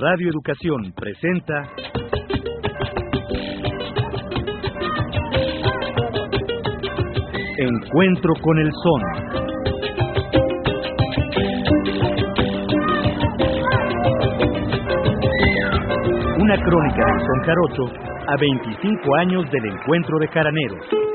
Radio Educación presenta Encuentro con el Son. Una crónica del Son Jarocho a 25 años del encuentro de caraneros.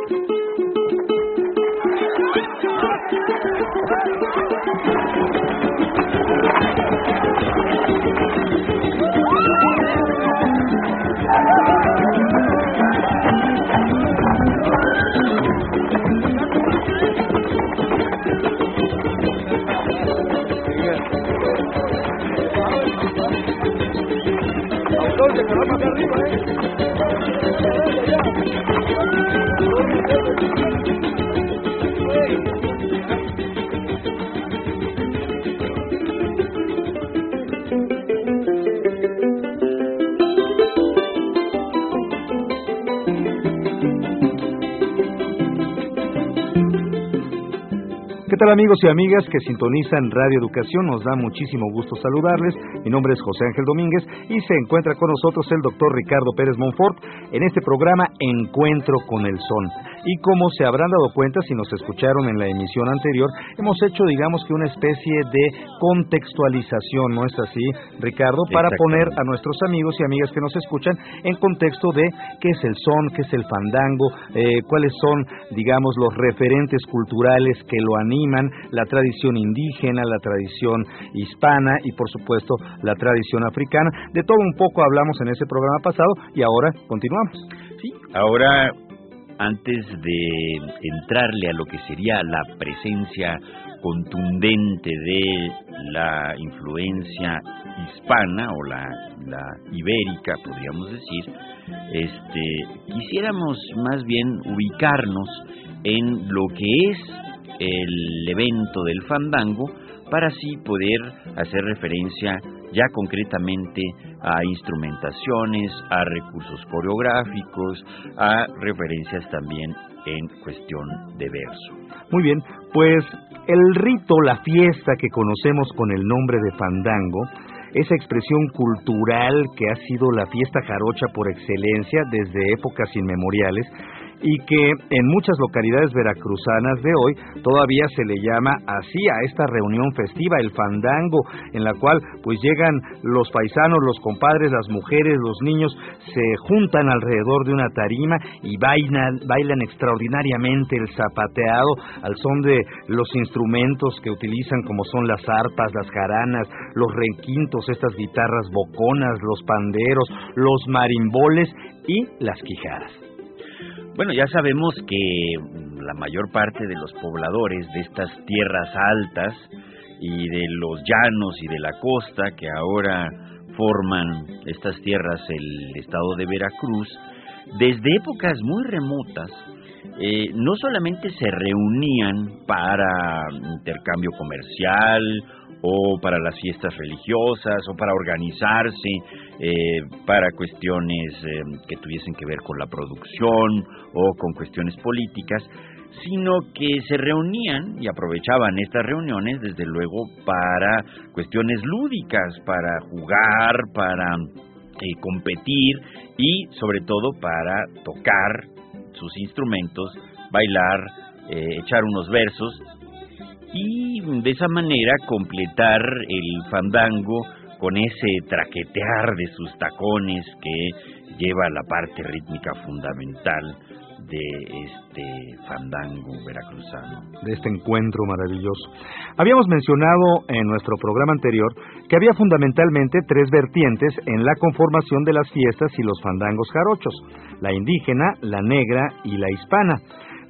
¿Qué tal amigos y amigas que sintonizan Radio Educación? Nos da muchísimo gusto saludarles. Mi nombre es José Ángel Domínguez y se encuentra con nosotros el doctor Ricardo Pérez Monfort en este programa Encuentro con el Son. Y como se habrán dado cuenta si nos escucharon en la emisión anterior, hemos hecho digamos que una especie de contextualización, ¿no es así, Ricardo? Para poner a nuestros amigos y amigas que nos escuchan en contexto de qué es el son, qué es el fandango, eh, cuáles son, digamos, los referentes culturales que lo animan, la tradición indígena, la tradición hispana y por supuesto la tradición africana. De todo un poco hablamos en ese programa pasado y ahora continuamos. Sí, ahora antes de entrarle a lo que sería la presencia contundente de la influencia hispana o la, la ibérica, podríamos decir, este, quisiéramos más bien ubicarnos en lo que es el evento del fandango para así poder hacer referencia ya concretamente a instrumentaciones, a recursos coreográficos, a referencias también en cuestión de verso. Muy bien, pues el rito, la fiesta que conocemos con el nombre de fandango, esa expresión cultural que ha sido la fiesta jarocha por excelencia desde épocas inmemoriales, y que en muchas localidades veracruzanas de hoy todavía se le llama así a esta reunión festiva, el fandango, en la cual pues llegan los paisanos, los compadres, las mujeres, los niños, se juntan alrededor de una tarima y bailan, bailan extraordinariamente el zapateado al son de los instrumentos que utilizan como son las arpas, las jaranas, los requintos, estas guitarras boconas, los panderos, los marimboles y las quijaras. Bueno, ya sabemos que la mayor parte de los pobladores de estas tierras altas y de los llanos y de la costa que ahora forman estas tierras el estado de Veracruz, desde épocas muy remotas, eh, no solamente se reunían para intercambio comercial o para las fiestas religiosas o para organizarse eh, para cuestiones eh, que tuviesen que ver con la producción o con cuestiones políticas, sino que se reunían y aprovechaban estas reuniones desde luego para cuestiones lúdicas, para jugar, para eh, competir y sobre todo para tocar sus instrumentos, bailar, echar unos versos y de esa manera completar el fandango con ese traquetear de sus tacones que lleva la parte rítmica fundamental de este fandango veracruzano. De este encuentro maravilloso. Habíamos mencionado en nuestro programa anterior que había fundamentalmente tres vertientes en la conformación de las fiestas y los fandangos jarochos, la indígena, la negra y la hispana.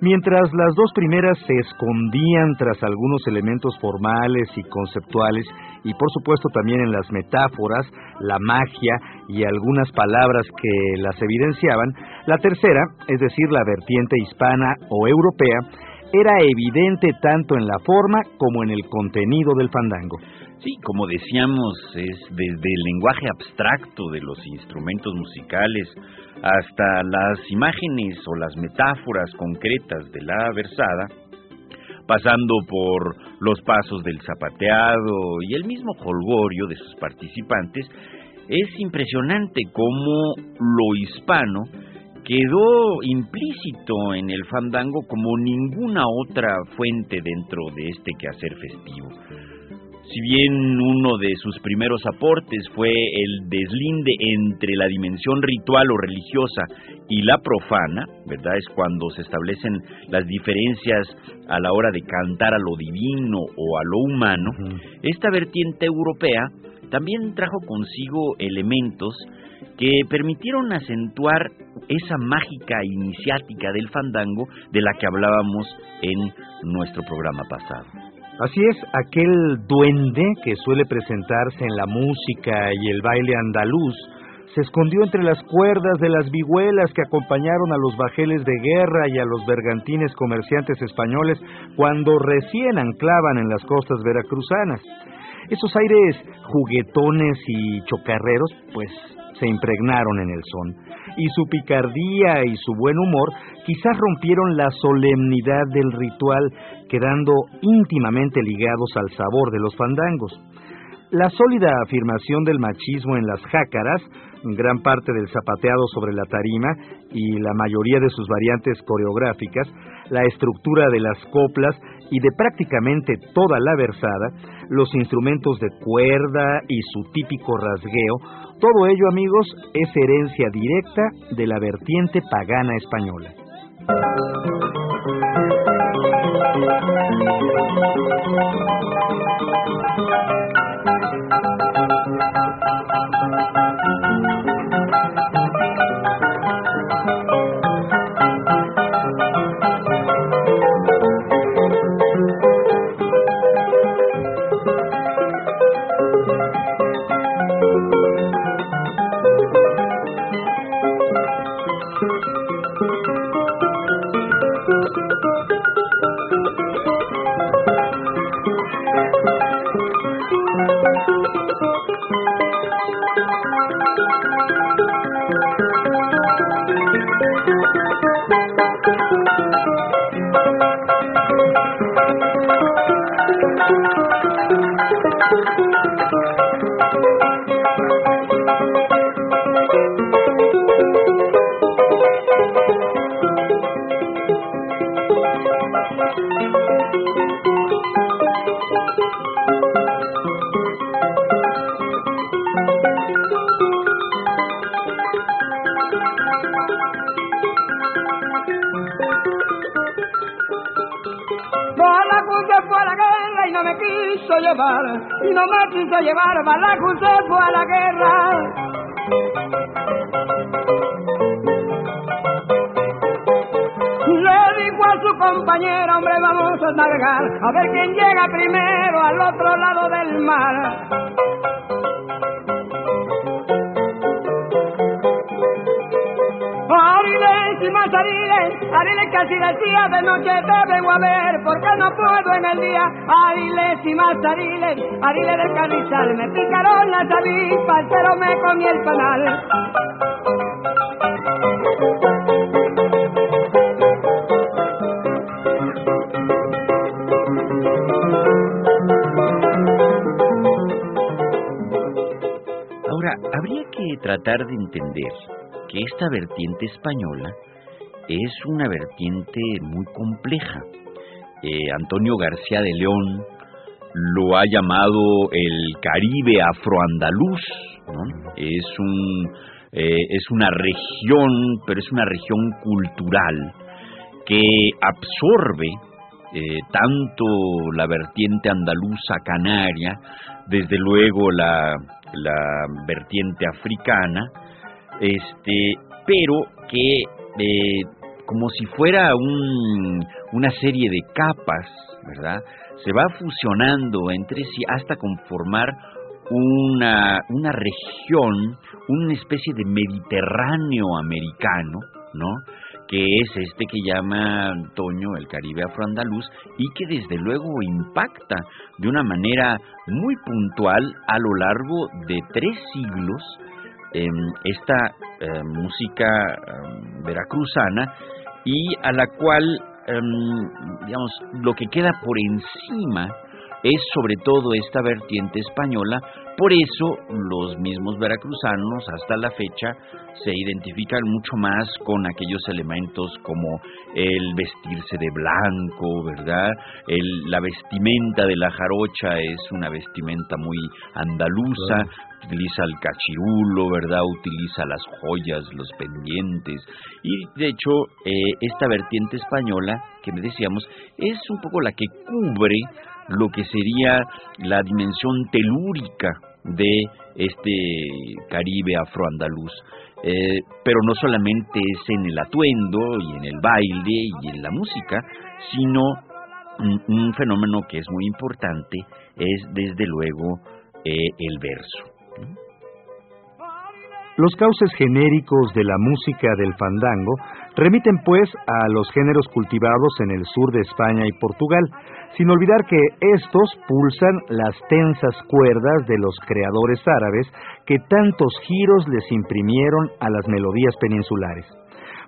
Mientras las dos primeras se escondían tras algunos elementos formales y conceptuales, y por supuesto también en las metáforas, la magia y algunas palabras que las evidenciaban, la tercera, es decir, la vertiente hispana o europea, era evidente tanto en la forma como en el contenido del fandango. Sí, como decíamos, es desde el lenguaje abstracto de los instrumentos musicales hasta las imágenes o las metáforas concretas de la versada, pasando por los pasos del zapateado y el mismo holgorio de sus participantes, es impresionante cómo lo hispano quedó implícito en el fandango como ninguna otra fuente dentro de este quehacer festivo. Si bien uno de sus primeros aportes fue el deslinde entre la dimensión ritual o religiosa y la profana, ¿verdad? Es cuando se establecen las diferencias a la hora de cantar a lo divino o a lo humano, esta vertiente europea también trajo consigo elementos que permitieron acentuar esa mágica iniciática del fandango de la que hablábamos en nuestro programa pasado. Así es, aquel duende que suele presentarse en la música y el baile andaluz se escondió entre las cuerdas de las vihuelas que acompañaron a los bajeles de guerra y a los bergantines comerciantes españoles cuando recién anclaban en las costas veracruzanas. Esos aires juguetones y chocarreros, pues se impregnaron en el son, y su picardía y su buen humor quizás rompieron la solemnidad del ritual, quedando íntimamente ligados al sabor de los fandangos. La sólida afirmación del machismo en las jácaras, gran parte del zapateado sobre la tarima y la mayoría de sus variantes coreográficas, la estructura de las coplas y de prácticamente toda la versada, los instrumentos de cuerda y su típico rasgueo, todo ello amigos es herencia directa de la vertiente pagana española. Y no me quiso llevar, Balaco se fue a la guerra. Le dijo a su compañero, hombre, vamos a navegar, a ver quién llega primero al otro lado del mar. Ariles, casi decía de noche te vengo a ver, porque no puedo en el día, ariles y más ariles, ariles del carrizal, me picaron las avispas, pero me comí el panal. Ahora, habría que tratar de entender que esta vertiente española es una vertiente muy compleja. Eh, Antonio García de León lo ha llamado el Caribe afroandaluz, es, un, eh, es una región, pero es una región cultural que absorbe eh, tanto la vertiente andaluza canaria, desde luego la, la vertiente africana, este, pero que eh, como si fuera un, una serie de capas, ¿verdad? Se va fusionando entre sí hasta conformar una, una región, una especie de Mediterráneo americano, ¿no? que es este que llama Antonio el Caribe afroandaluz y que desde luego impacta de una manera muy puntual a lo largo de tres siglos esta eh, música em, veracruzana y a la cual, em, digamos, lo que queda por encima es sobre todo esta vertiente española, por eso los mismos veracruzanos hasta la fecha se identifican mucho más con aquellos elementos como el vestirse de blanco, ¿verdad? la vestimenta de la jarocha es una vestimenta muy andaluza, utiliza el cachirulo, ¿verdad? Utiliza las joyas, los pendientes. Y de hecho, eh, esta vertiente española que me decíamos es un poco la que cubre lo que sería la dimensión telúrica de este Caribe afroandaluz. Eh, pero no solamente es en el atuendo y en el baile y en la música, sino un, fenómeno que es muy importante es desde luego eh, el verso. Los cauces genéricos de la música del fandango remiten pues a los géneros cultivados en el sur de España y Portugal, sin olvidar que estos pulsan las tensas cuerdas de los creadores árabes que tantos giros les imprimieron a las melodías peninsulares.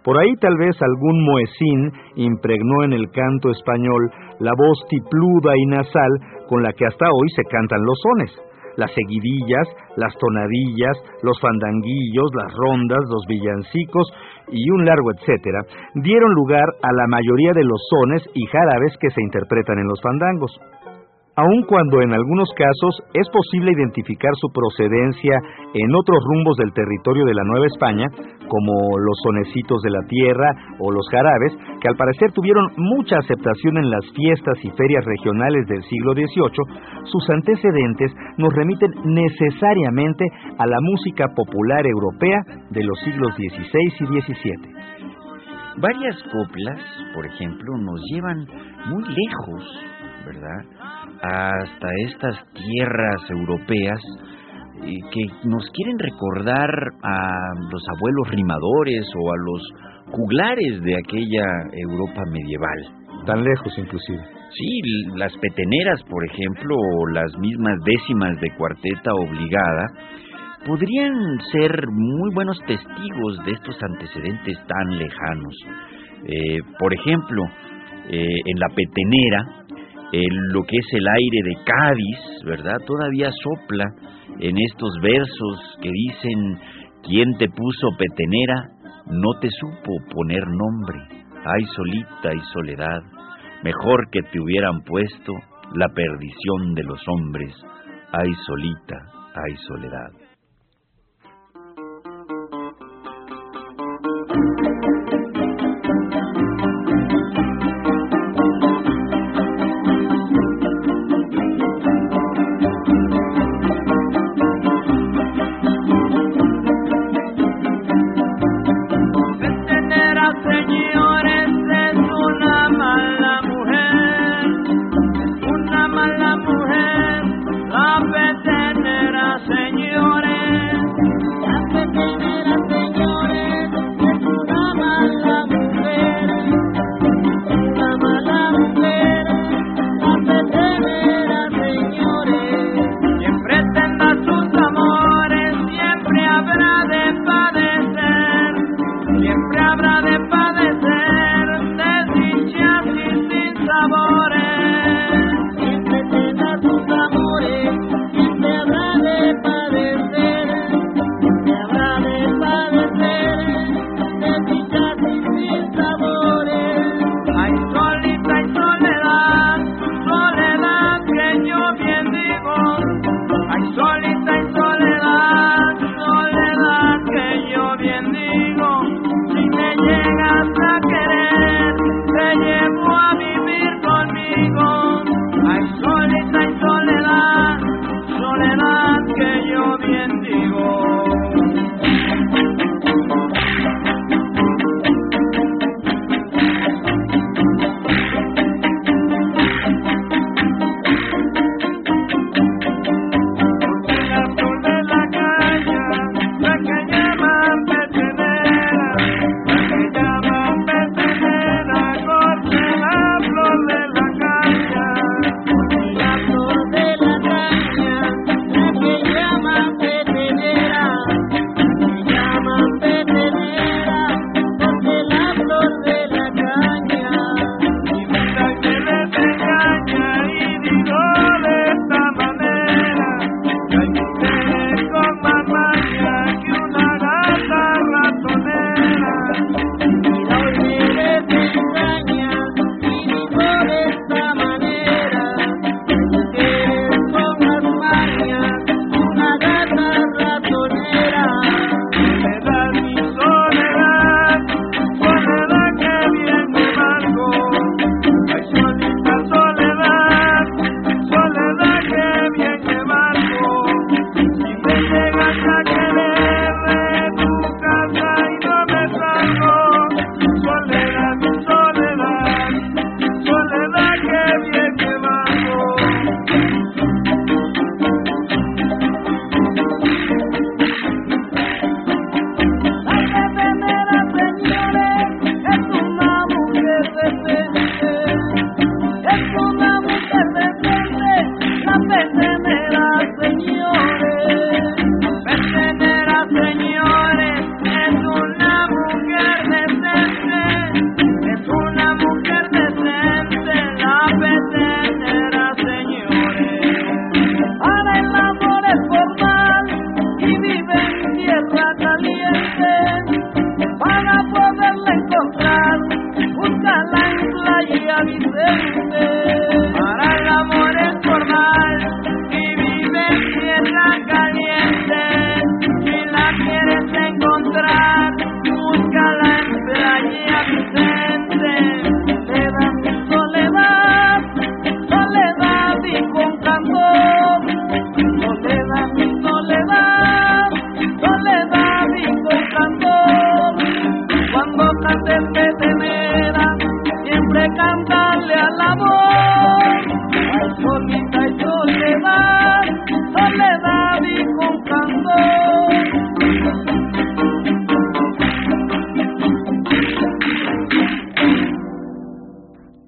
Por ahí tal vez algún moesín impregnó en el canto español la voz tipluda y nasal con la que hasta hoy se cantan los sones las seguidillas, las tonadillas, los fandanguillos, las rondas, los villancicos y un largo etcétera, dieron lugar a la mayoría de los sones y jarabes que se interpretan en los fandangos aun cuando en algunos casos es posible identificar su procedencia en otros rumbos del territorio de la Nueva España, como los sonecitos de la tierra o los jarabes, que al parecer tuvieron mucha aceptación en las fiestas y ferias regionales del siglo XVIII, sus antecedentes nos remiten necesariamente a la música popular europea de los siglos XVI y XVII. Varias coplas, por ejemplo, nos llevan muy lejos, ¿verdad? hasta estas tierras europeas que nos quieren recordar a los abuelos rimadores o a los juglares de aquella Europa medieval. Tan lejos inclusive. Sí, las peteneras, por ejemplo, o las mismas décimas de cuarteta obligada, podrían ser muy buenos testigos de estos antecedentes tan lejanos. Eh, por ejemplo, eh, en la petenera, el, lo que es el aire de Cádiz, ¿verdad? Todavía sopla en estos versos que dicen, ¿quién te puso petenera? No te supo poner nombre. Ay, solita y soledad, mejor que te hubieran puesto la perdición de los hombres. Ay, solita, ay, soledad.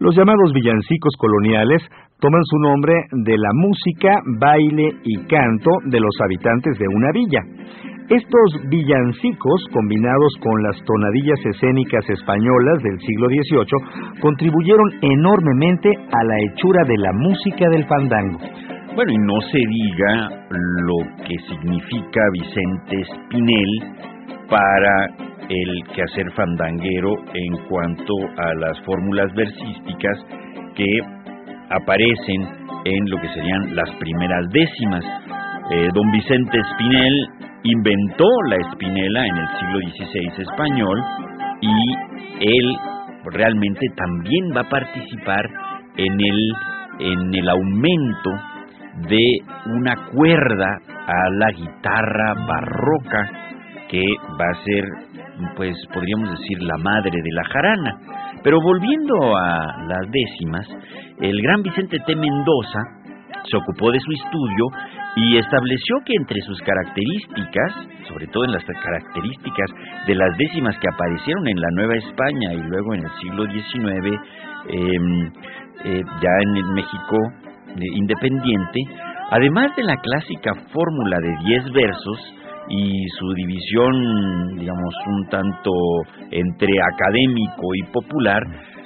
Los llamados villancicos coloniales toman su nombre de la música, baile y canto de los habitantes de una villa. Estos villancicos, combinados con las tonadillas escénicas españolas del siglo XVIII, contribuyeron enormemente a la hechura de la música del fandango. Bueno, y no se diga lo que significa Vicente Spinel para el quehacer fandanguero en cuanto a las fórmulas versísticas que aparecen en lo que serían las primeras décimas. Eh, don Vicente Espinel inventó la espinela en el siglo XVI español y él realmente también va a participar en el, en el aumento de una cuerda a la guitarra barroca que va a ser, pues podríamos decir, la madre de la jarana. Pero volviendo a las décimas, el gran Vicente T. Mendoza se ocupó de su estudio y estableció que entre sus características, sobre todo en las características de las décimas que aparecieron en la Nueva España y luego en el siglo XIX, em, eh, ya en el México eh, independiente, además de la clásica fórmula de 10 versos, y su división, digamos, un tanto entre académico y popular,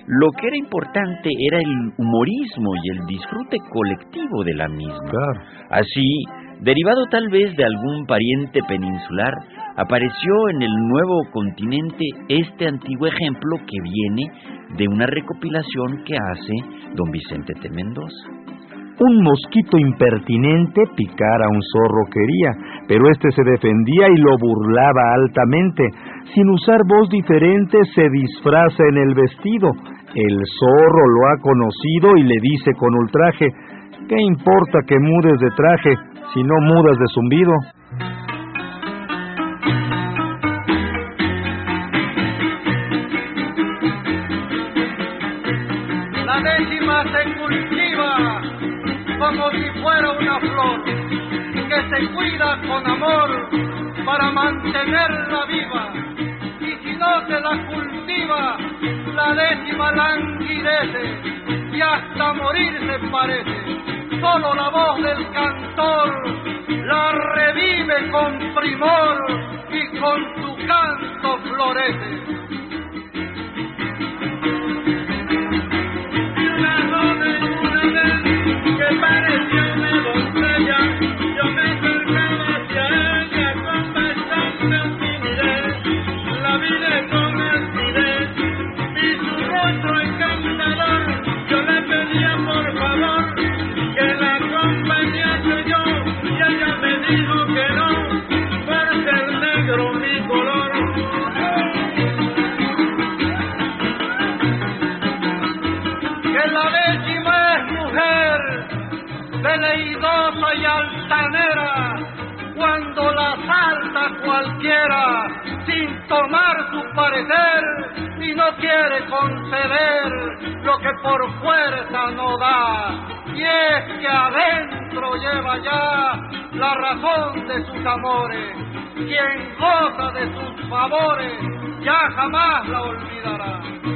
lo que era importante era el humorismo y el disfrute colectivo de la misma. Así, derivado tal vez de algún pariente peninsular, apareció en el nuevo continente este antiguo ejemplo que viene de una recopilación que hace don Vicente de Mendoza. Un mosquito impertinente picar a un zorro quería, pero éste se defendía y lo burlaba altamente. Sin usar voz diferente se disfraza en el vestido. El zorro lo ha conocido y le dice con ultraje, ¿qué importa que mudes de traje si no mudas de zumbido? Como si fuera una flor que se cuida con amor para mantenerla viva. Y si no se la cultiva, la décima languidece y hasta morir se parece. Solo la voz del cantor la revive con primor y con su canto florece. Cualquiera sin tomar su parecer y no quiere conceder lo que por fuerza no da. Y es que adentro lleva ya la razón de sus amores. Quien goza de sus favores ya jamás la olvidará.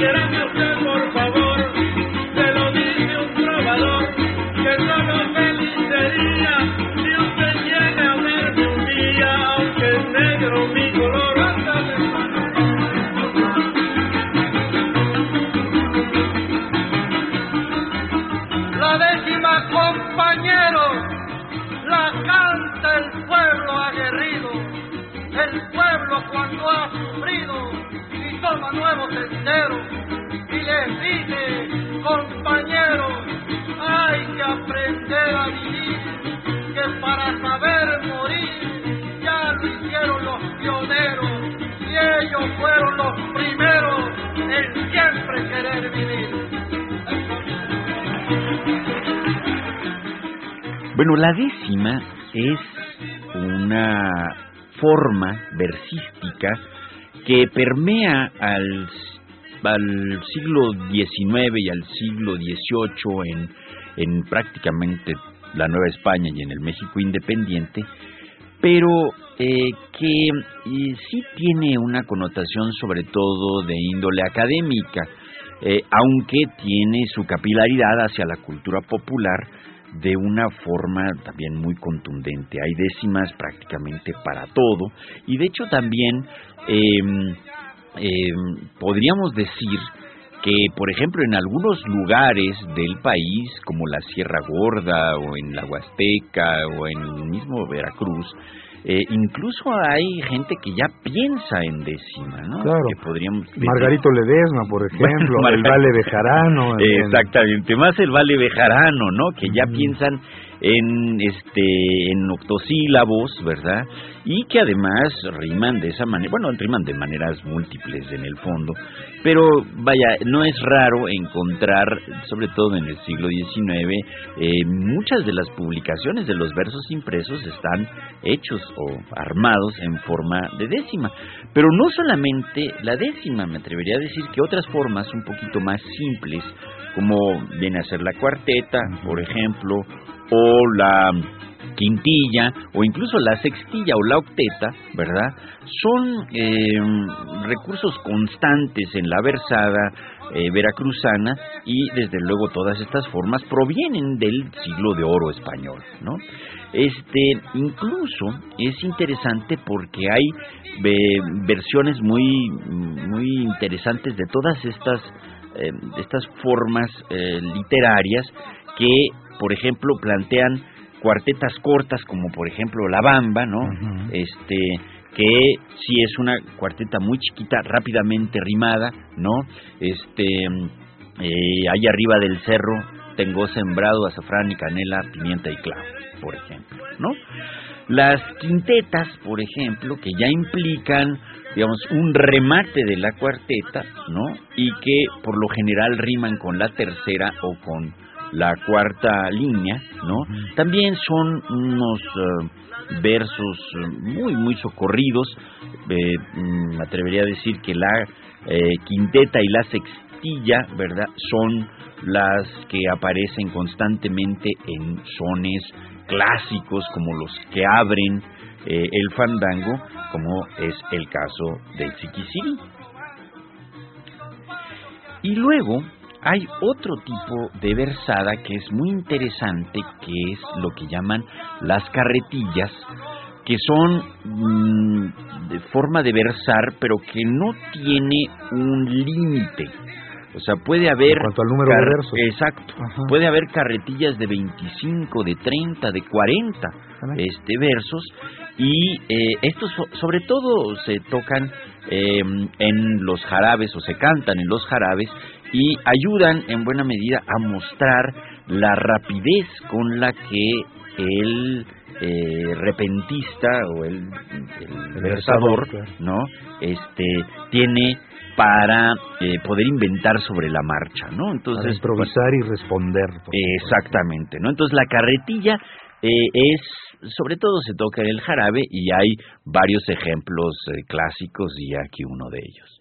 Quiérame usted, por favor, se lo dice un trovador, que solo feliz sería si usted llega a verme un día, aunque negro mi color. La décima, compañeros, la canta el pueblo aguerrido, el pueblo cuando hace forma nuevos senderos y les dice, compañeros, hay que aprender a vivir, que para saber morir ya lo hicieron los pioneros y ellos fueron los primeros en siempre querer vivir. Bueno, la décima es una forma versística que permea al, al siglo XIX y al siglo XVIII en, en prácticamente la Nueva España y en el México independiente, pero eh, que sí tiene una connotación sobre todo de índole académica, eh, aunque tiene su capilaridad hacia la cultura popular de una forma también muy contundente. Hay décimas prácticamente para todo y de hecho también em, podríamos decir que, por ejemplo, en algunos lugares del país, como la Sierra Gorda o en la Huasteca o en el mismo Veracruz, eh, incluso hay gente que ya piensa en décima, ¿no? Claro. Que podríamos Margarito Ledesma, por ejemplo, el Vale Bejarano. Exactamente, más el Vale Bejarano, ¿no? Que ya piensan en este en octosílabos, ¿verdad? Y que además riman de esa manera, bueno, riman de maneras múltiples en el fondo, pero vaya, no es raro encontrar, sobre todo en el siglo XIX, eh, muchas de las publicaciones de los versos impresos están hechos o armados en forma de décima, pero no solamente la décima, me atrevería a decir que otras formas un poquito más simples, como viene a ser la cuarteta, por ejemplo, o la quintilla o incluso la sextilla o la octeta, ¿verdad? Son eh, recursos constantes en la versada eh, veracruzana y desde luego todas estas formas provienen del siglo de oro español, ¿no? Este, incluso es interesante porque hay eh, versiones muy muy interesantes de todas estas estas formas literarias que por ejemplo, plantean cuartetas cortas como por ejemplo La Bamba, ¿no? Este que si es una cuarteta muy chiquita, rápidamente rimada, ¿no? Este eh, ahí arriba del cerro tengo sembrado azafrán y canela, pimienta y clavo, por ejemplo, ¿no? Las quintetas, por ejemplo, que ya implican, digamos, un remate de la cuarteta, ¿no? Y que por lo general riman con la tercera o con la cuarta línea, ¿no? También son unos eh, versos muy, muy socorridos. Eh, mm, me atrevería a decir que la eh, quinteta y la sextilla, ¿verdad? Son las que aparecen constantemente en sones clásicos como los que abren el fandango, como es el caso del Chiquisiri. Y luego hay otro tipo de versada que es muy interesante, que es lo que llaman las carretillas, que son mm, de forma de versar, pero que no tiene un límite. O sea, puede haber... En cuanto al número de versos. Exacto. Puede haber carretillas de 25, de 30, de 40 este, versos. Y eh, estos sobre todo se tocan eh, en los jarabes o se cantan en los jarabes y ayudan en buena medida a mostrar la rapidez con la que el eh, repentista o el, versador, ¿no? Este tiene para eh, poder inventar sobre la marcha, ¿no? Entonces improvisar y responder. Exactamente, ¿no? Entonces la carretilla eh, es sobre todo se toca el jarabe y hay varios ejemplos clásicos y aquí uno de ellos.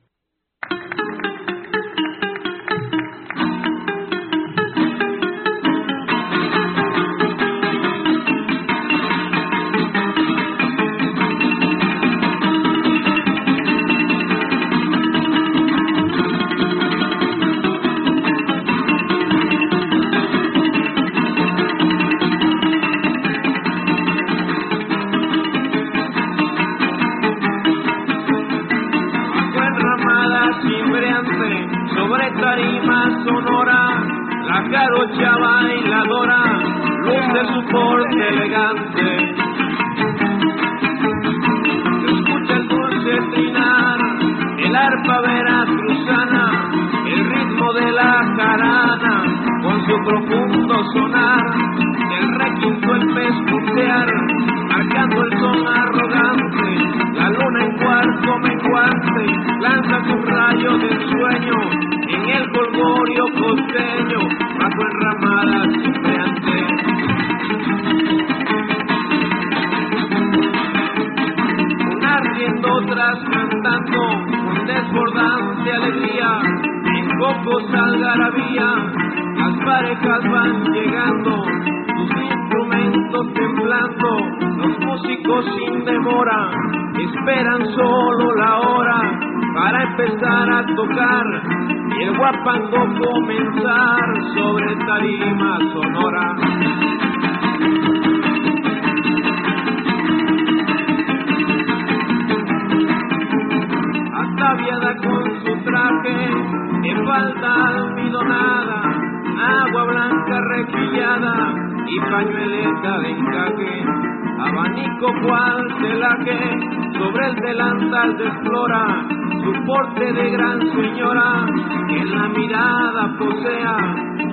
Sobre el delantal desflora su porte de gran señora, que en la mirada posea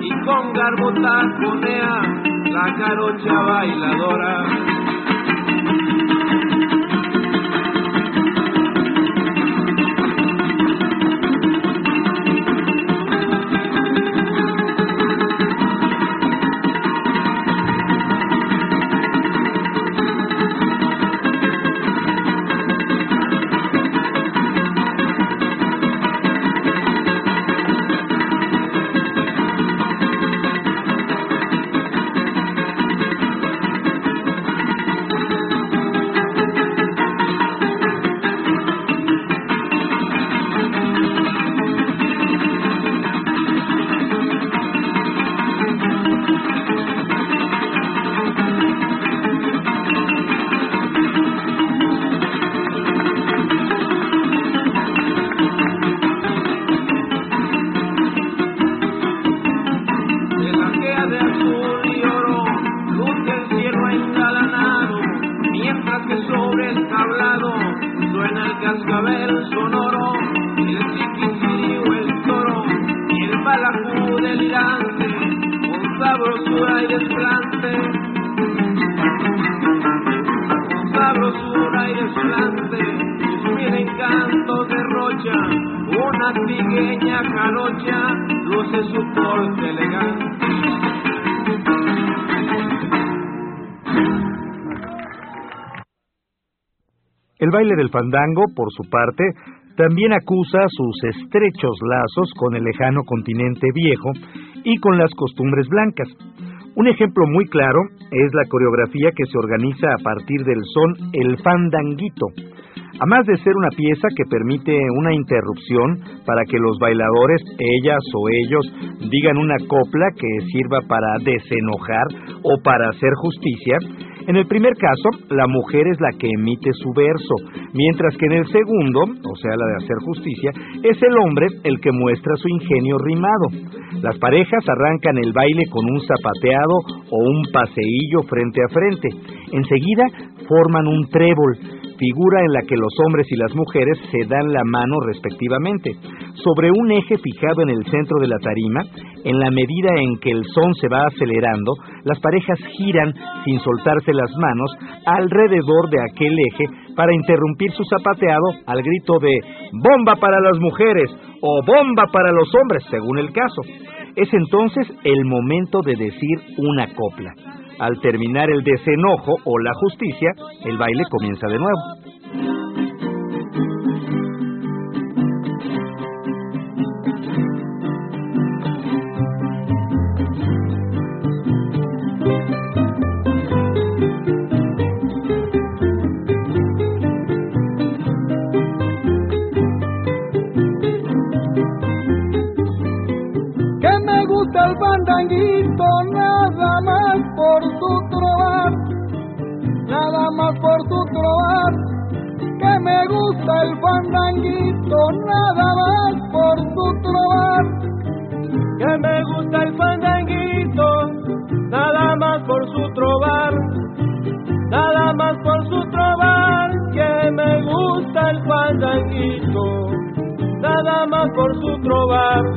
y con garbo taconea la carocha bailadora. Baile del fandango, por su parte, también acusa sus estrechos lazos con el lejano continente viejo y con las costumbres blancas. Un ejemplo muy claro es la coreografía que se organiza a partir del son El Fandanguito, a más de ser una pieza que permite una interrupción para que los bailadores, ellas o ellos, digan una copla que sirva para desenojar o para hacer justicia, en el primer caso, la mujer es la que emite su verso, mientras que en el segundo, o sea, la de hacer justicia, es el hombre el que muestra su ingenio rimado. Las parejas arrancan el baile con un zapateado o un paseillo frente a frente. Enseguida forman un trébol, figura en la que los hombres y las mujeres se dan la mano respectivamente. Sobre un eje fijado en el centro de la tarima, en la medida en que el son se va acelerando, las parejas giran sin soltarse las manos alrededor de aquel eje para interrumpir su zapateado al grito de bomba para las mujeres o bomba para los hombres, según el caso. Es entonces el momento de decir una copla. Al terminar el desenojo o la justicia, el baile comienza de nuevo. que me gusta el fandanguito nada más por tu trobar. Que me gusta el fandanguito nada más por su trobar. Nada más por su trobar que me gusta el fandanguito nada más por su trobar.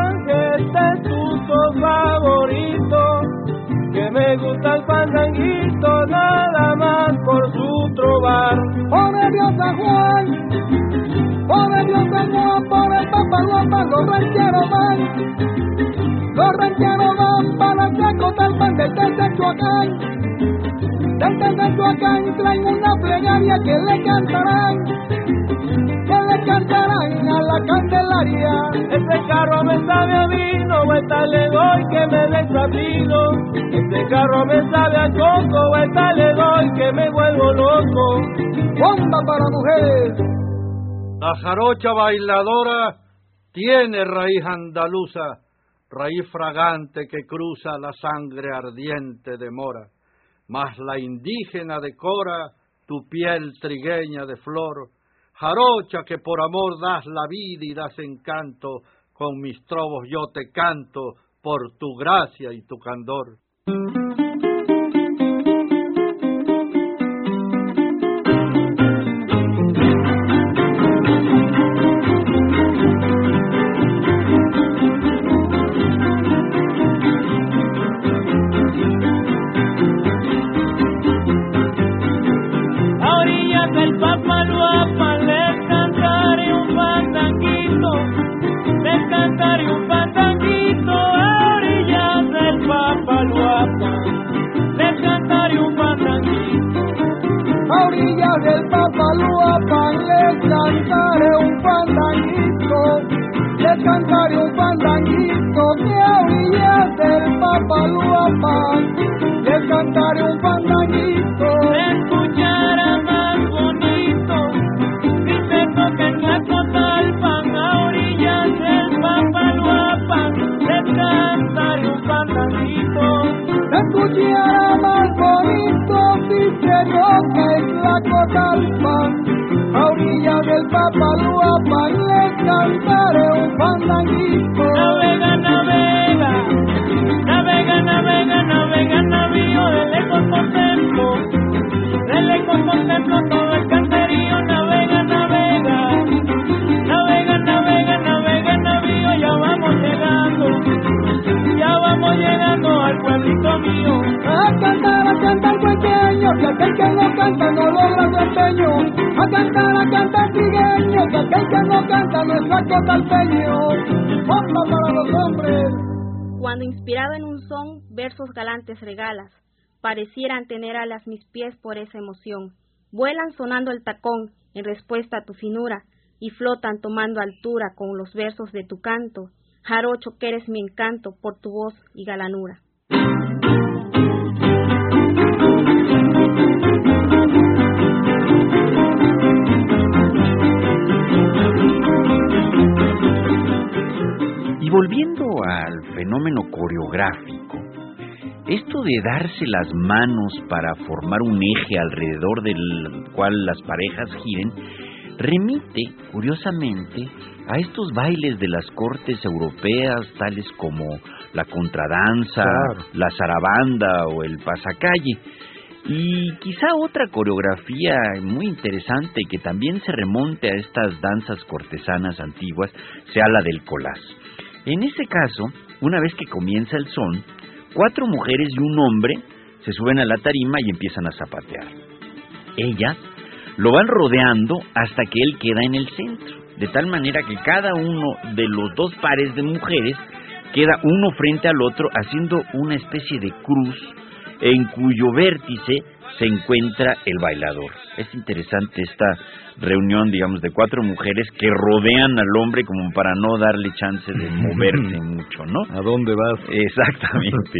le gusta el pandanguito nada más por su trobar. Pobre Dios San Juan, pobre Dios San Juan, por el papá guapa, los rancheros van, los rancheros van para sacotar pan de este Tehuacán. Del Tetechuacán traen una plegaria que le cantarán. Que le cantarán a la Candelaria. Este carro me sabe a vino, vuelta le doy que me desabrilo. Este carro me sabe a coco, vuelta le doy que me vuelvo loco. Bomba para mujeres. La jarocha bailadora tiene raíz andaluza, raíz fragante que cruza la sangre ardiente de mora. Mas la indígena decora tu piel trigueña de flor, jarocha que por amor das la vida y das encanto, con mis trovos yo te canto por tu gracia y tu candor. Les cantaré Cuando inspirado en un son, versos galantes regalas, parecieran tener alas mis pies por esa emoción. Vuelan sonando el tacón en respuesta a tu finura, y flotan tomando altura con los versos de tu canto, jarocho que eres mi encanto por tu voz y galanura. Volviendo al fenómeno coreográfico, esto de darse las manos para formar un eje alrededor del cual las parejas giren, remite, curiosamente, a estos bailes de las cortes europeas, tales como la contradanza, Claro. la zarabanda o el pasacalle. Y quizá otra coreografía muy interesante que también se remonte a estas danzas cortesanas antiguas sea la del colás. En ese caso, una vez que comienza el son, cuatro mujeres y un hombre se suben a la tarima y empiezan a zapatear. Ellas lo van rodeando hasta que él queda en el centro, de tal manera que cada uno de los dos pares de mujeres queda uno frente al otro haciendo una especie de cruz en cuyo vértice se encuentra el bailador. Es interesante esta reunión, digamos, de cuatro mujeres que rodean al hombre como para no darle chance de moverse mucho, ¿no? ¿A dónde vas? Exactamente.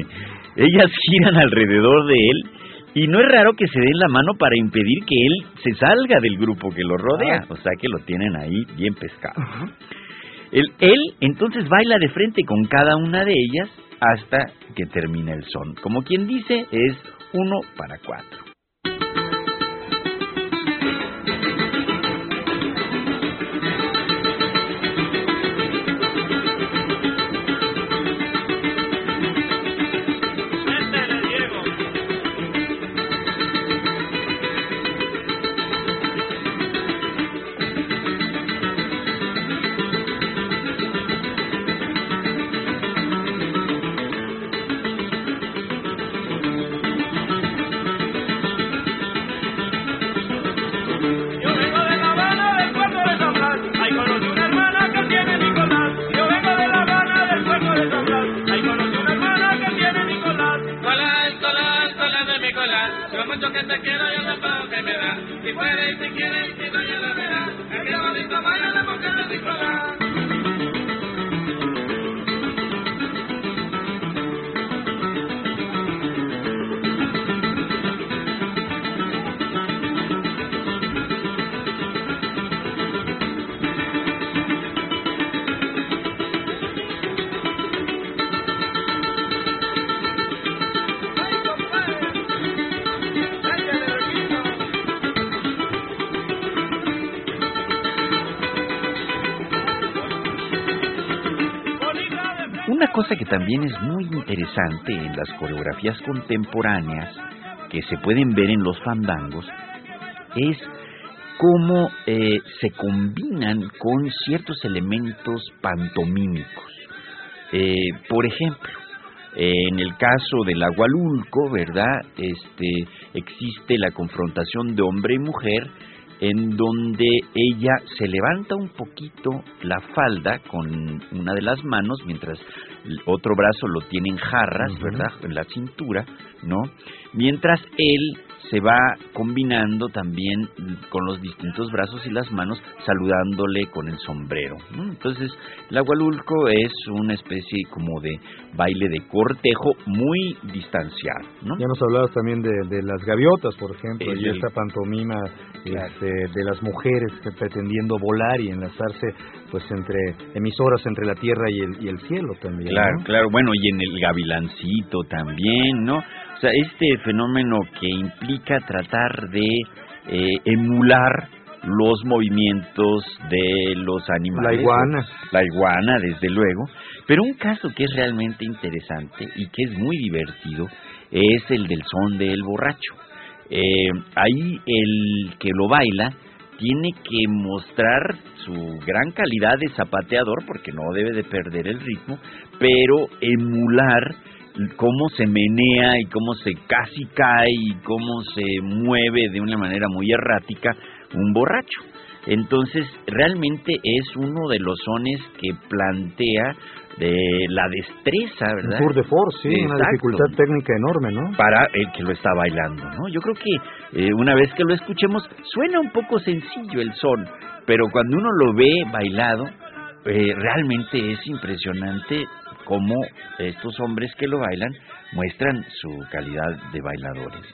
Ellas giran alrededor de él y no es raro que se den la mano para impedir que él se salga del grupo que lo rodea. O sea que lo tienen ahí bien pescado. El, él entonces baila de frente con cada una de ellas hasta que termina el son. Como quien dice, es uno para cuatro. Que te quiero yo lo puedo que me da. Si puede y si quiere y si no yo lo verá. Aquel bonito baile de mujer de Nicolás. También es muy interesante en las coreografías contemporáneas que se pueden ver en los fandangos es cómo eh, se combinan con ciertos elementos pantomímicos. Eh, por ejemplo, en el caso del Agualulco, ¿verdad? Este, existe la confrontación de hombre y mujer en donde ella se levanta un poquito la falda con una de las manos, mientras el otro brazo lo tiene en jarras, ¿verdad? En la cintura, ¿no? Mientras él se va combinando también con los distintos brazos y las manos, saludándole con el sombrero. ¿no? Entonces, el agualulco es una especie como de baile de cortejo muy distanciado. ¿no? Ya nos hablabas también de, de las gaviotas, por ejemplo, El- y esta pantomima este, de las mujeres que pretendiendo volar y enlazarse pues entre emisoras entre la tierra y el, y el cielo también. Claro, ¿no? claro, bueno, y en el gavilancito también, ¿no? Sea, este fenómeno que implica tratar de eh, emular los movimientos de los animales. La iguana. La iguana, desde luego. Pero un caso que es realmente interesante y que es muy divertido es el del son del borracho. Eh, ahí el que lo baila tiene que mostrar su gran calidad de zapateador porque no debe de perder el ritmo, pero emular cómo se menea y cómo se casi cae y cómo se mueve de una manera muy errática un borracho. Entonces, realmente es uno de los sones que plantea de la destreza, Un ¿verdad? tour de force, sí, una dificultad técnica enorme, ¿no? para el que lo está bailando, ¿no? Yo creo que eh, una vez que lo escuchemos suena un poco sencillo el son, pero cuando uno lo ve bailado, eh, realmente es impresionante cómo estos hombres que lo bailan muestran su calidad de bailadores.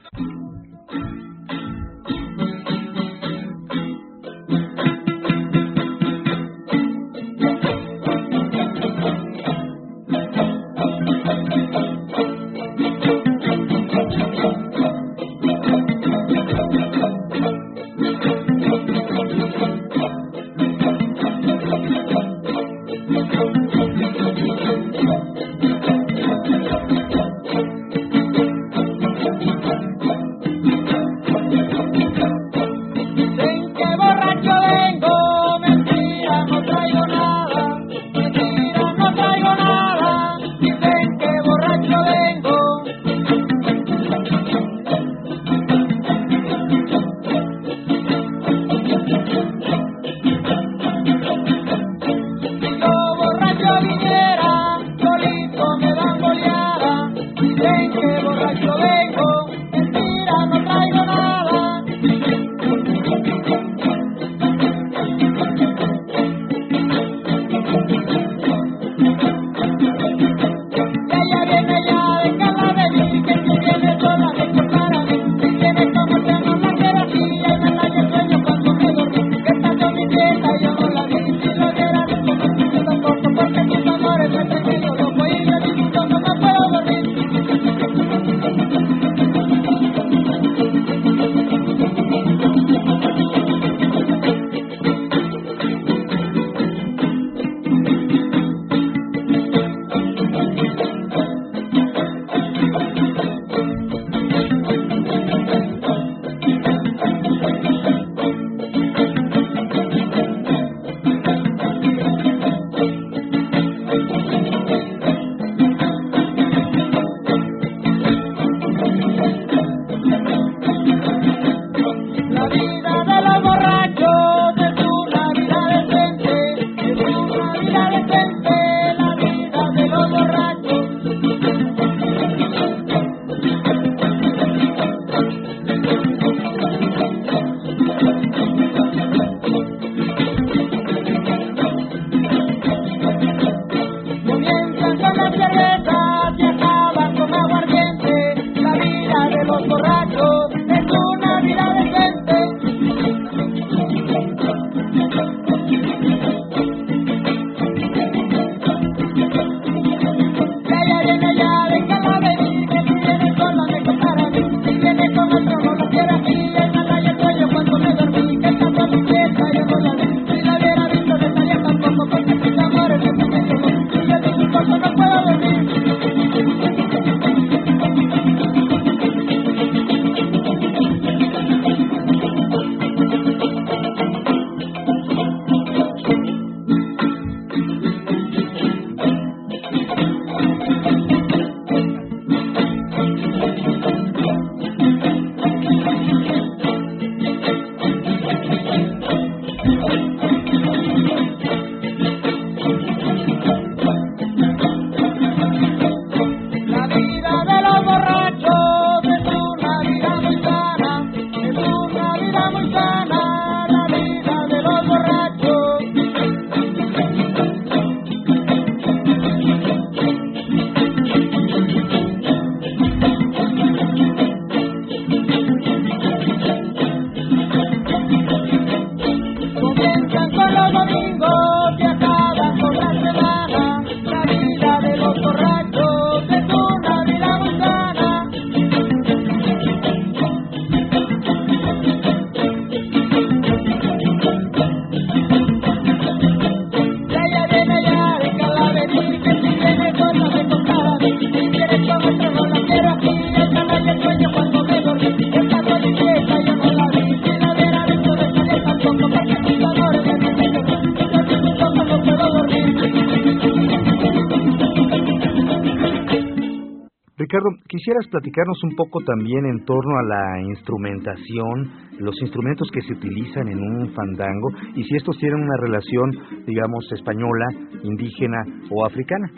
Quisieras platicarnos un poco también en torno a la instrumentación, los instrumentos que se utilizan en un fandango y si estos tienen una relación, digamos, española, indígena o africana.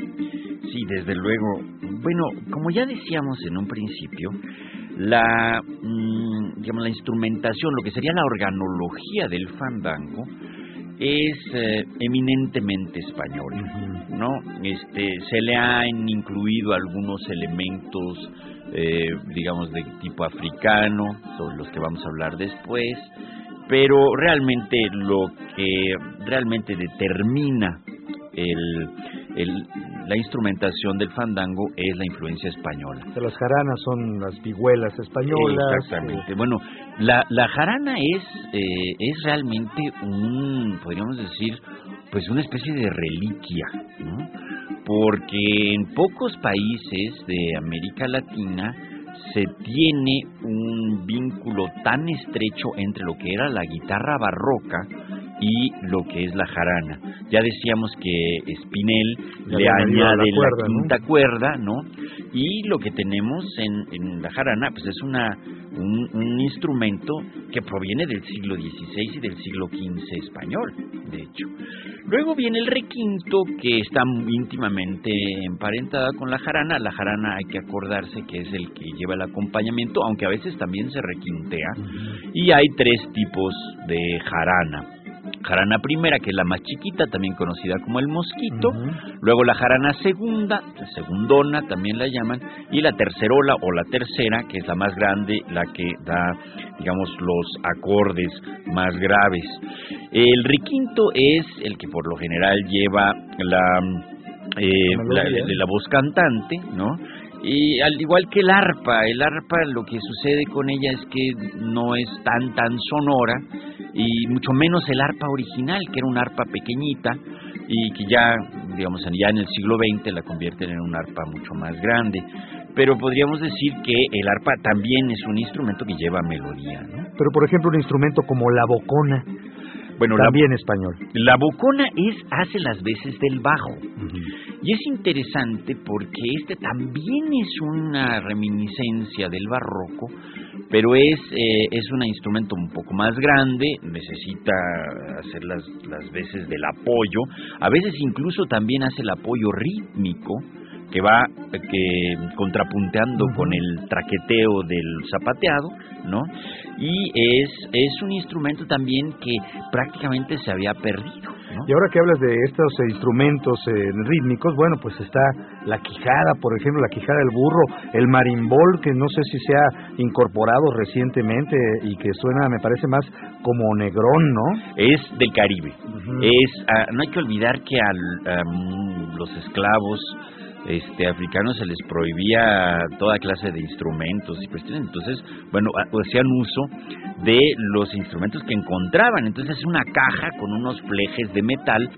Sí, desde luego. Bueno, como ya decíamos en un principio, la, mm, digamos, la instrumentación, lo que sería la organología del fandango, es eh, eminentemente español, ¿no? Este, se le han incluido algunos elementos, eh, digamos, de tipo africano, sobre los que vamos a hablar después, pero realmente lo que realmente determina el, el, la instrumentación del fandango es la influencia española. las jaranas son las vihuelas españolas. Exactamente. Bueno, la, la jarana es, eh, es realmente un, podríamos decir, pues una especie de reliquia, ¿no? Porque en pocos países de América Latina se tiene un vínculo tan estrecho entre lo que era la guitarra barroca y lo que es la jarana. Ya decíamos que Spinel le, añade la, quinta cuerda, ¿no? Y lo que tenemos en, en la jarana, pues es una un, un, instrumento que proviene del siglo XVI y del siglo XV español, de hecho. Luego viene el requinto, que está íntimamente emparentada con la jarana. La jarana hay que acordarse que es el que lleva el acompañamiento, aunque a veces también se requintea. Y hay tres tipos de jarana jarana primera, que es la más chiquita, también conocida como el mosquito, luego la jarana segunda, segundona también la llaman, y la tercerola o la tercera, que es la más grande, la que da, digamos, los acordes más graves. El requinto es el que por lo general lleva la, eh, la, la voz cantante, ¿no? Y al igual que el arpa, el arpa lo que sucede con ella es que no es tan tan sonora y mucho menos el arpa original, que era un arpa pequeñita y que ya, digamos, ya en el siglo XX la convierten en un arpa mucho más grande. Pero podríamos decir que el arpa también es un instrumento que lleva melodía, ¿no? Pero por ejemplo un instrumento como la bocona, bueno, también español. La bocona es hace las veces del bajo. Y es interesante porque este también es una reminiscencia del barroco, pero es eh, es un instrumento un poco más grande, necesita hacer las, las veces del apoyo, a veces incluso también hace el apoyo rítmico que va que contrapunteando con el traqueteo del zapateado, ¿no? Y es es un instrumento también que prácticamente se había perdido. Y ahora que hablas de estos instrumentos eh, rítmicos, bueno, pues está la quijada, por ejemplo, la quijada del burro, el marimbol, que no sé si se ha incorporado recientemente y que suena, me parece más como negrón, ¿no? Es del Caribe. Es, ah, no hay que olvidar que a los esclavos este, africanos se les prohibía toda clase de instrumentos y cuestiones. Entonces, bueno, hacían uso de los instrumentos que encontraban. Entonces es una caja con unos flejes de metal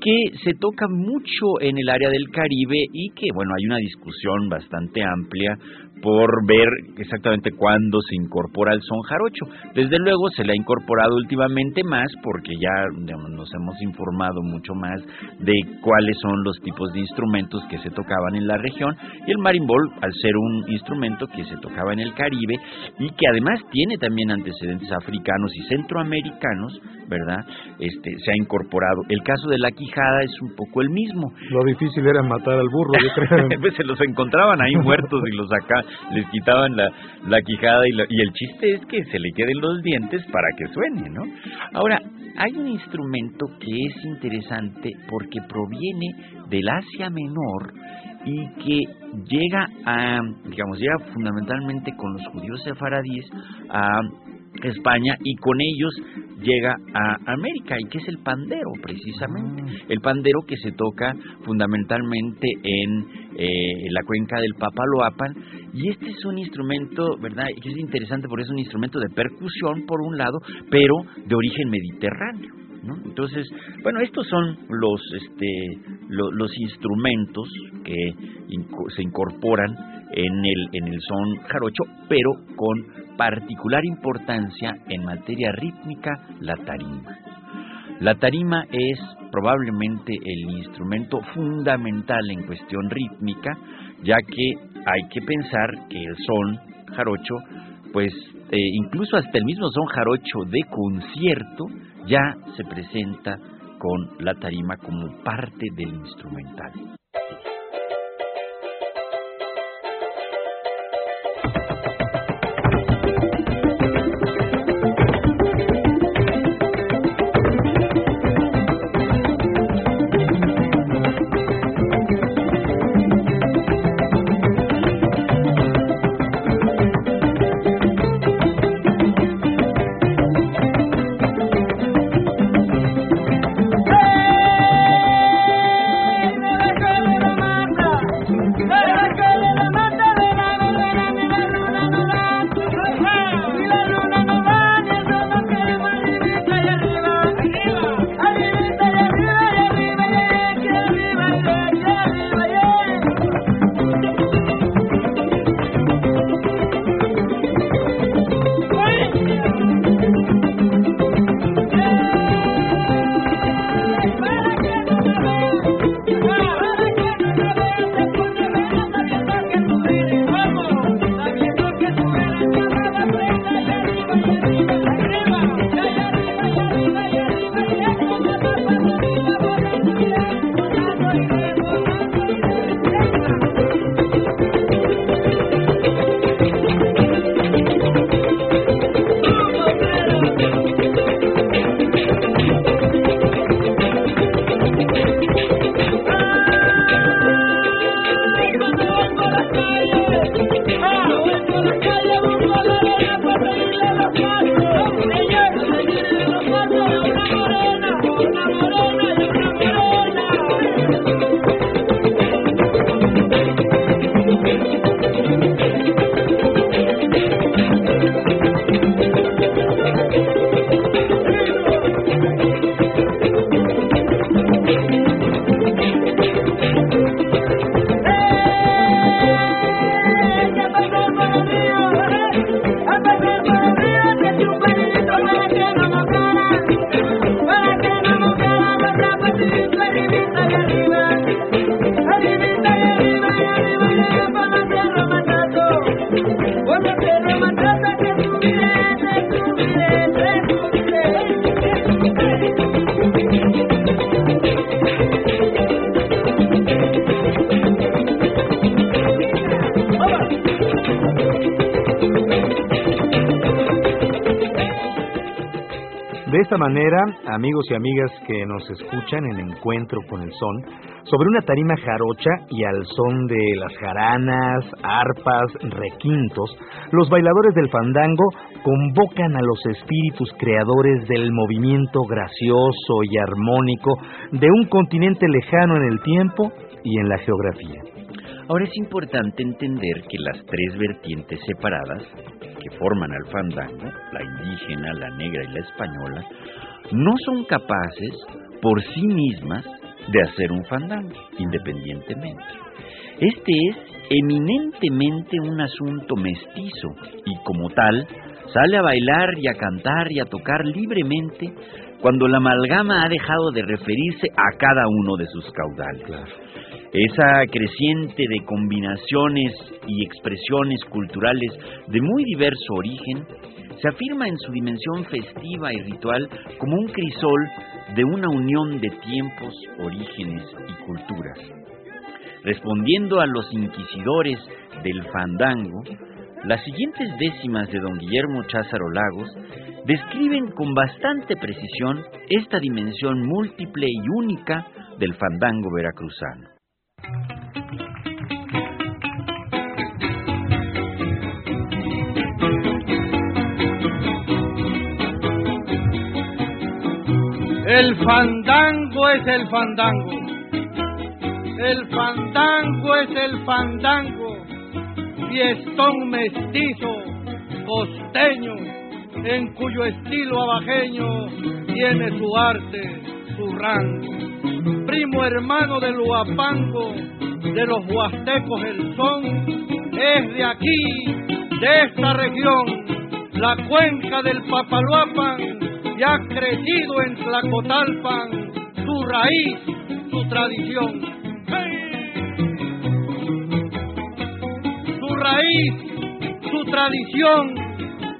que se toca mucho en el área del Caribe y que, bueno, hay una discusión bastante amplia por ver exactamente cuándo se incorpora el son jarocho. Desde luego se le ha incorporado últimamente más porque ya nos hemos informado mucho más de cuáles son los tipos de instrumentos que se tocaban en la región y el marimbol al ser un instrumento que se tocaba en el Caribe y que además tiene también antecedentes africanos y centroamericanos, ¿verdad? Este se ha incorporado. El caso de la quijada es un poco el mismo. Lo difícil era matar al burro, yo creo. pues se los encontraban ahí muertos y los sacaban les quitaban la, la quijada y, y el chiste es que se le queden los dientes para que suene, ¿no? Ahora, hay un instrumento que es interesante porque proviene del Asia Menor y que llega a, digamos, llega fundamentalmente con los judíos sefaradíes a España y con ellos llega a América y que es el pandero precisamente mm. el pandero que se toca fundamentalmente en eh, la cuenca del Papaloapan y este es un instrumento verdad que es interesante porque es un instrumento de percusión por un lado pero de origen mediterráneo ¿no? entonces bueno estos son los este los instrumentos que se incorporan en el en el son jarocho pero con particular importancia en materia rítmica la tarima. La tarima es probablemente el instrumento fundamental en cuestión rítmica, ya que hay que pensar que el son jarocho, pues eh, incluso hasta el mismo son jarocho de concierto, ya se presenta con la tarima como parte del instrumental. Manera, amigos y amigas que nos escuchan en Encuentro con el Son, sobre una tarima jarocha y al son de las jaranas, arpas, requintos, los bailadores del fandango convocan a los espíritus creadores del movimiento gracioso y armónico de un continente lejano en el tiempo y en la geografía. Ahora es importante entender que las tres vertientes separadas forman al fandango, la indígena, la negra y la española, no son capaces por sí mismas de hacer un fandango independientemente. Este es eminentemente un asunto mestizo y como tal sale a bailar y a cantar y a tocar libremente cuando la amalgama ha dejado de referirse a cada uno de sus caudales. Esa creciente de combinaciones y expresiones culturales de muy diverso origen se afirma en su dimensión festiva y ritual como un crisol de una unión de tiempos, orígenes y culturas. Respondiendo a los inquisidores del fandango, las siguientes décimas de don Guillermo Cházaro Lagos describen con bastante precisión esta dimensión múltiple y única del fandango veracruzano. El fandango es el fandango. El fandango es el fandango. Fiestón mestizo, costeño, en cuyo estilo abajeño tiene su arte, su. Primo hermano del Huapango, de los huastecos el son, es de aquí, de esta región, la cuenca del Papaluapan y ha crecido en Tlacotalpan su raíz, su tradición. raíz, su tradición,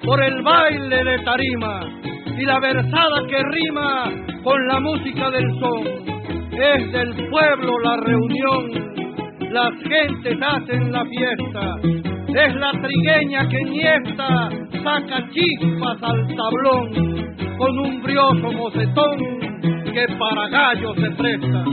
por el baile de tarima y la versada que rima con la música del son. Es del pueblo la reunión, las gentes hacen la fiesta, es la trigueña que niesta, saca chispas al tablón, con un brioso mocetón que para gallo se presta.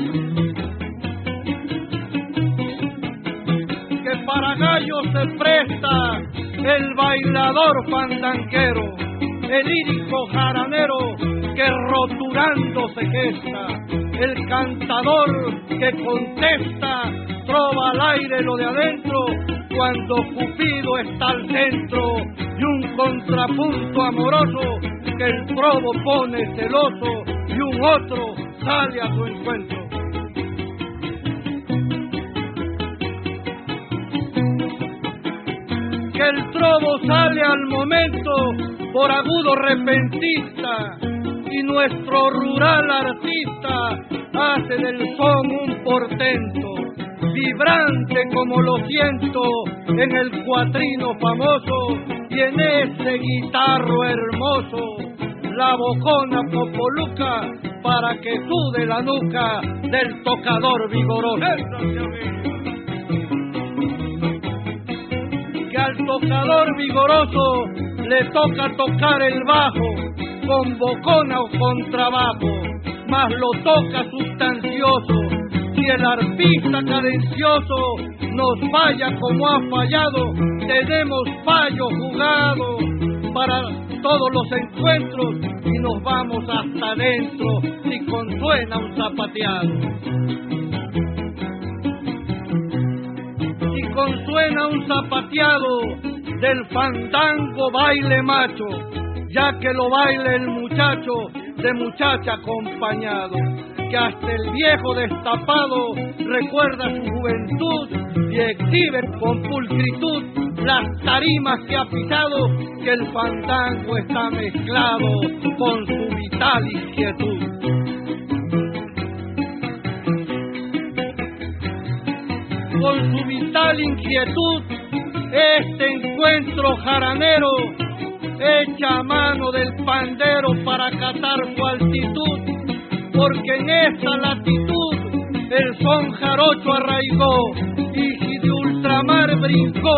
Que para gallo se presta el bailador fandanquero, el lírico jaranero que roturando se gesta, el cantador que contesta, trova al aire lo de adentro, cuando Cupido está al centro, y un contrapunto amoroso que el probo pone celoso, y un otro sale a su encuentro. que el trobo sale al momento por agudo repentista y nuestro rural artista hace del son un portento, vibrante como lo siento en el cuatrino famoso y en ese guitarro hermoso, la bocona popoluca para que sude la nuca del tocador vigoroso. que al tocador vigoroso le toca tocar el bajo, con bocona o con trabajo, mas lo toca sustancioso. Si el artista cadencioso nos falla como ha fallado, tenemos fallo jugado para todos los encuentros y nos vamos hasta adentro si consuena un zapateado. consuena un zapateado del fandango baile macho, ya que lo baile el muchacho de muchacha acompañado, que hasta el viejo destapado recuerda su juventud y exhibe con pulcritud las tarimas que ha pisado, que el fandango está mezclado con su vital inquietud. con su vital inquietud este encuentro jaranero echa mano del pandero para catar su altitud, porque en esta latitud el son jarocho arraigó y si de ultramar brincó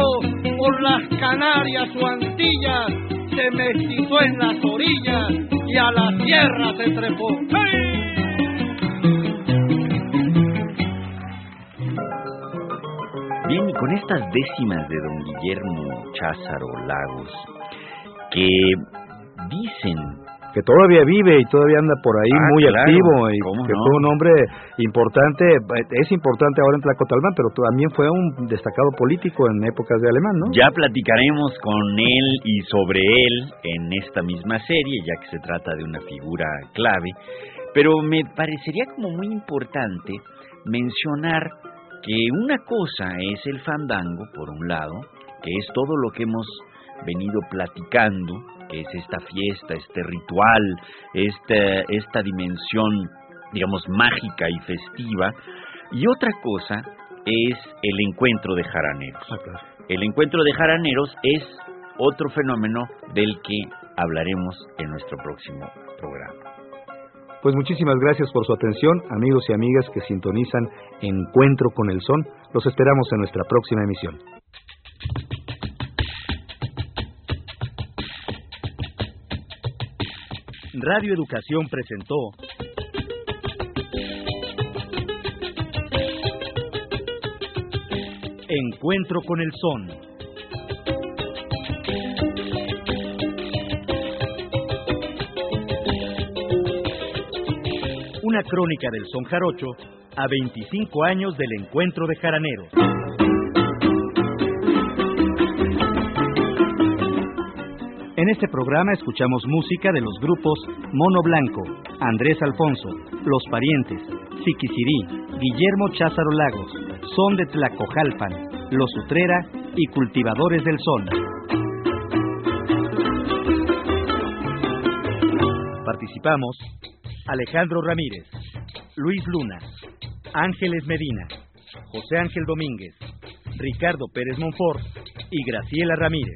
por las Canarias o Antillas, se mestizó en las orillas y a la tierra se trepó. Bien, y con estas décimas de don Guillermo Cházaro Lagos, que dicen que todavía vive y todavía anda por ahí Ah, muy claro, activo y ¿cómo que no? fue un hombre importante, es importante ahora en Tlacotalpan, pero también fue un destacado político en épocas de Alemán, ¿no? Ya platicaremos con él y sobre él en esta misma serie, ya que se trata de una figura clave, pero me parecería como muy importante mencionar que una cosa es el fandango, por un lado, que es todo lo que hemos venido platicando, que es esta fiesta, este ritual, esta, esta dimensión, digamos, mágica y festiva, y otra cosa es el encuentro de jaraneros. El encuentro de jaraneros es otro fenómeno del que hablaremos en nuestro próximo programa. Pues muchísimas gracias por su atención, amigos y amigas que sintonizan Encuentro con el Son. Los esperamos en nuestra próxima emisión. Radio Educación presentó Encuentro con el Son. Una crónica del son jarocho a 25 años del encuentro de jaraneros. En este programa escuchamos música de los grupos Mono Blanco, Andrés Alfonso, Los Parientes, Siquisirí, Guillermo Cházaro Lagos, Son de Tlacojalpan, Los Utrera y Cultivadores del Son. Participamos Alejandro Ramírez, Luis Luna, Ángeles Medina, José Ángel Domínguez, Ricardo Pérez Monfort, y Graciela Ramírez.